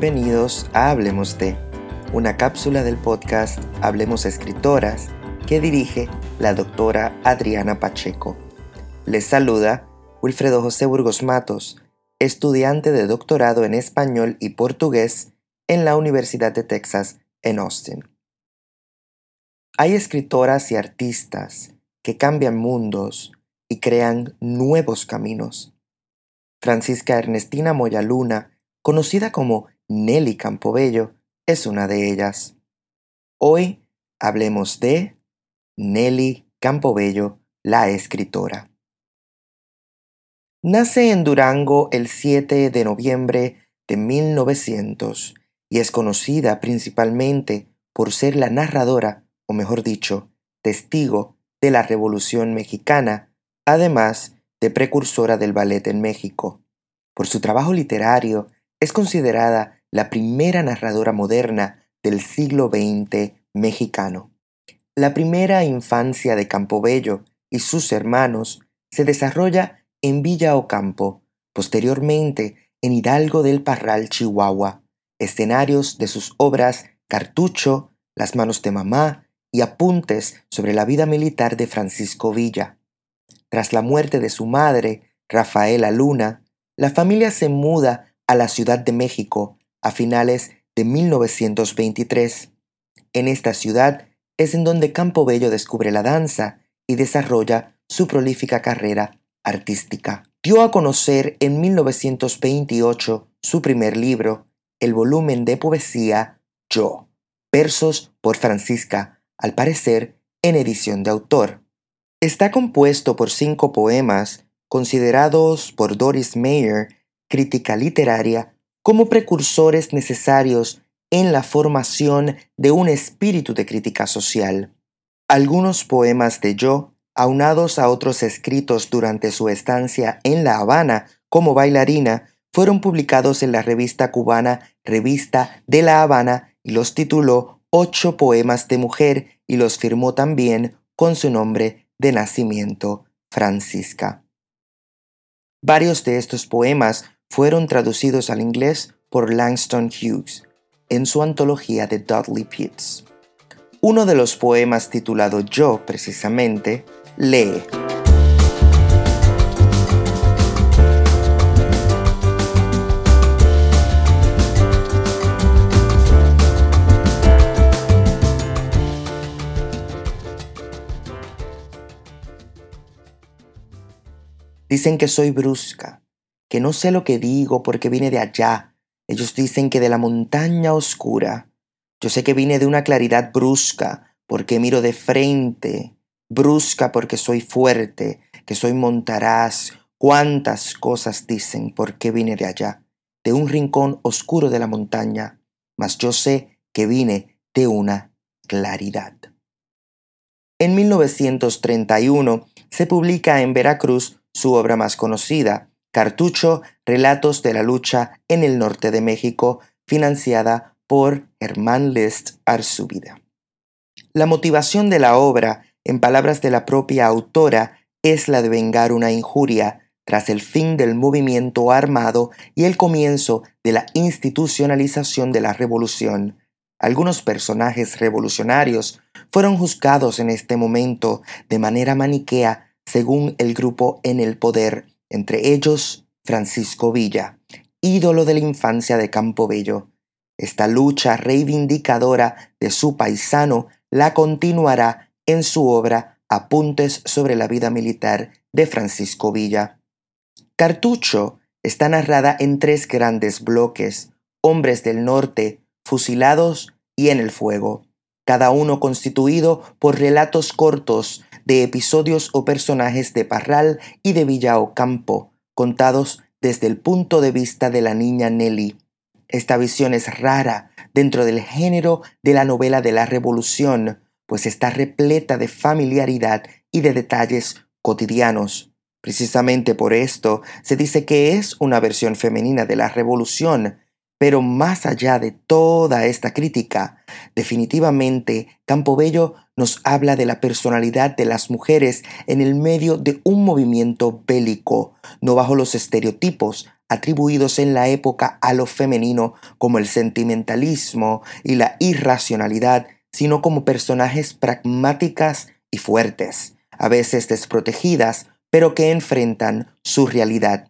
bienvenidos a Hablemos de, una cápsula del podcast Hablemos Escritoras que dirige la doctora Adriana Pacheco. Les saluda Wilfredo José Burgos Matos, estudiante de doctorado en español y portugués en la Universidad de Texas en Austin. Hay escritoras y artistas que cambian mundos y crean nuevos caminos. Francisca Ernestina Moyaluna conocida como Nelly Campobello, es una de ellas. Hoy hablemos de Nelly Campobello, la escritora. Nace en Durango el 7 de noviembre de 1900 y es conocida principalmente por ser la narradora, o mejor dicho, testigo de la Revolución Mexicana, además de precursora del ballet en México. Por su trabajo literario es considerada la primera narradora moderna del siglo XX mexicano. La primera infancia de Campobello y sus hermanos se desarrolla en Villa Ocampo, posteriormente en Hidalgo del Parral, Chihuahua, escenarios de sus obras Cartucho, Las manos de mamá y apuntes sobre la vida militar de Francisco Villa. Tras la muerte de su madre, Rafaela Luna, la familia se muda a la Ciudad de México a finales de 1923. En esta ciudad es en donde Campo Bello descubre la danza y desarrolla su prolífica carrera artística. Dio a conocer en 1928 su primer libro, el volumen de poesía Yo, versos por Francisca, al parecer en edición de autor. Está compuesto por cinco poemas considerados por Doris Mayer crítica literaria como precursores necesarios en la formación de un espíritu de crítica social. Algunos poemas de Yo, aunados a otros escritos durante su estancia en La Habana como bailarina, fueron publicados en la revista cubana Revista de La Habana y los tituló Ocho Poemas de Mujer y los firmó también con su nombre de nacimiento, Francisca. Varios de estos poemas fueron traducidos al inglés por Langston Hughes en su antología de Dudley Pitts. Uno de los poemas titulado Yo, precisamente, lee. Dicen que soy brusca, que no sé lo que digo porque vine de allá. Ellos dicen que de la montaña oscura. Yo sé que vine de una claridad brusca porque miro de frente, brusca porque soy fuerte, que soy montaraz. Cuántas cosas dicen porque vine de allá, de un rincón oscuro de la montaña, mas yo sé que vine de una claridad. En 1931 se publica en Veracruz su obra más conocida, Cartucho, Relatos de la Lucha en el Norte de México, financiada por Hermann List Arzúbida. La motivación de la obra, en palabras de la propia autora, es la de vengar una injuria tras el fin del movimiento armado y el comienzo de la institucionalización de la revolución. Algunos personajes revolucionarios fueron juzgados en este momento de manera maniquea según el grupo en el poder entre ellos Francisco Villa, ídolo de la infancia de Campo Bello. Esta lucha reivindicadora de su paisano la continuará en su obra Apuntes sobre la vida militar de Francisco Villa. Cartucho está narrada en tres grandes bloques, hombres del norte, fusilados y en el fuego, cada uno constituido por relatos cortos de episodios o personajes de Parral y de Villa Ocampo, contados desde el punto de vista de la niña Nelly. Esta visión es rara dentro del género de la novela de la Revolución, pues está repleta de familiaridad y de detalles cotidianos. Precisamente por esto se dice que es una versión femenina de la Revolución, pero más allá de toda esta crítica, definitivamente Campobello nos habla de la personalidad de las mujeres en el medio de un movimiento bélico, no bajo los estereotipos atribuidos en la época a lo femenino como el sentimentalismo y la irracionalidad, sino como personajes pragmáticas y fuertes, a veces desprotegidas, pero que enfrentan su realidad.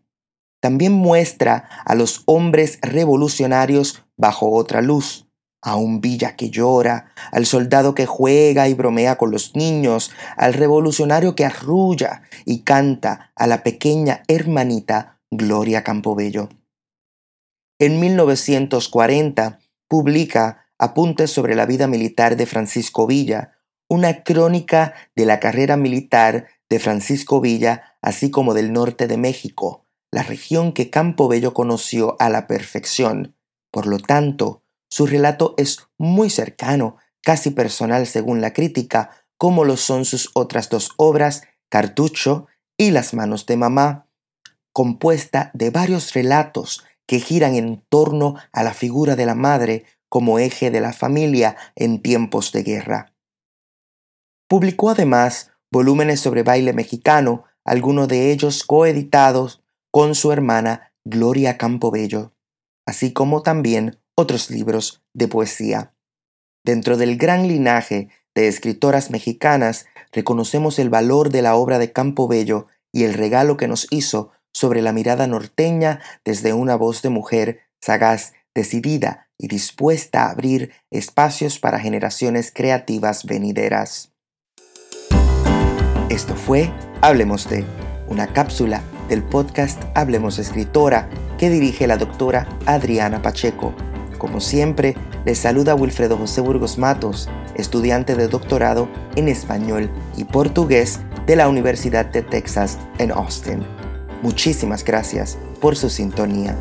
También muestra a los hombres revolucionarios bajo otra luz, a un villa que llora, al soldado que juega y bromea con los niños, al revolucionario que arrulla y canta a la pequeña hermanita Gloria Campobello. En 1940 publica Apuntes sobre la vida militar de Francisco Villa, una crónica de la carrera militar de Francisco Villa, así como del norte de México, la región que Campobello conoció a la perfección. Por lo tanto, su relato es muy cercano, casi personal según la crítica, como lo son sus otras dos obras, Cartucho y Las manos de mamá, compuesta de varios relatos que giran en torno a la figura de la madre como eje de la familia en tiempos de guerra. Publicó además volúmenes sobre baile mexicano, algunos de ellos coeditados con su hermana Gloria Campobello, así como también otros libros de poesía. Dentro del gran linaje de escritoras mexicanas, reconocemos el valor de la obra de Campobello y el regalo que nos hizo sobre la mirada norteña desde una voz de mujer sagaz, decidida y dispuesta a abrir espacios para generaciones creativas venideras. Esto fue Hablemos de, una cápsula del podcast Hablemos Escritora que dirige la doctora Adriana Pacheco como siempre, les saluda Wilfredo José Burgos Matos, estudiante de doctorado en español y portugués de la Universidad de Texas en Austin. Muchísimas gracias por su sintonía.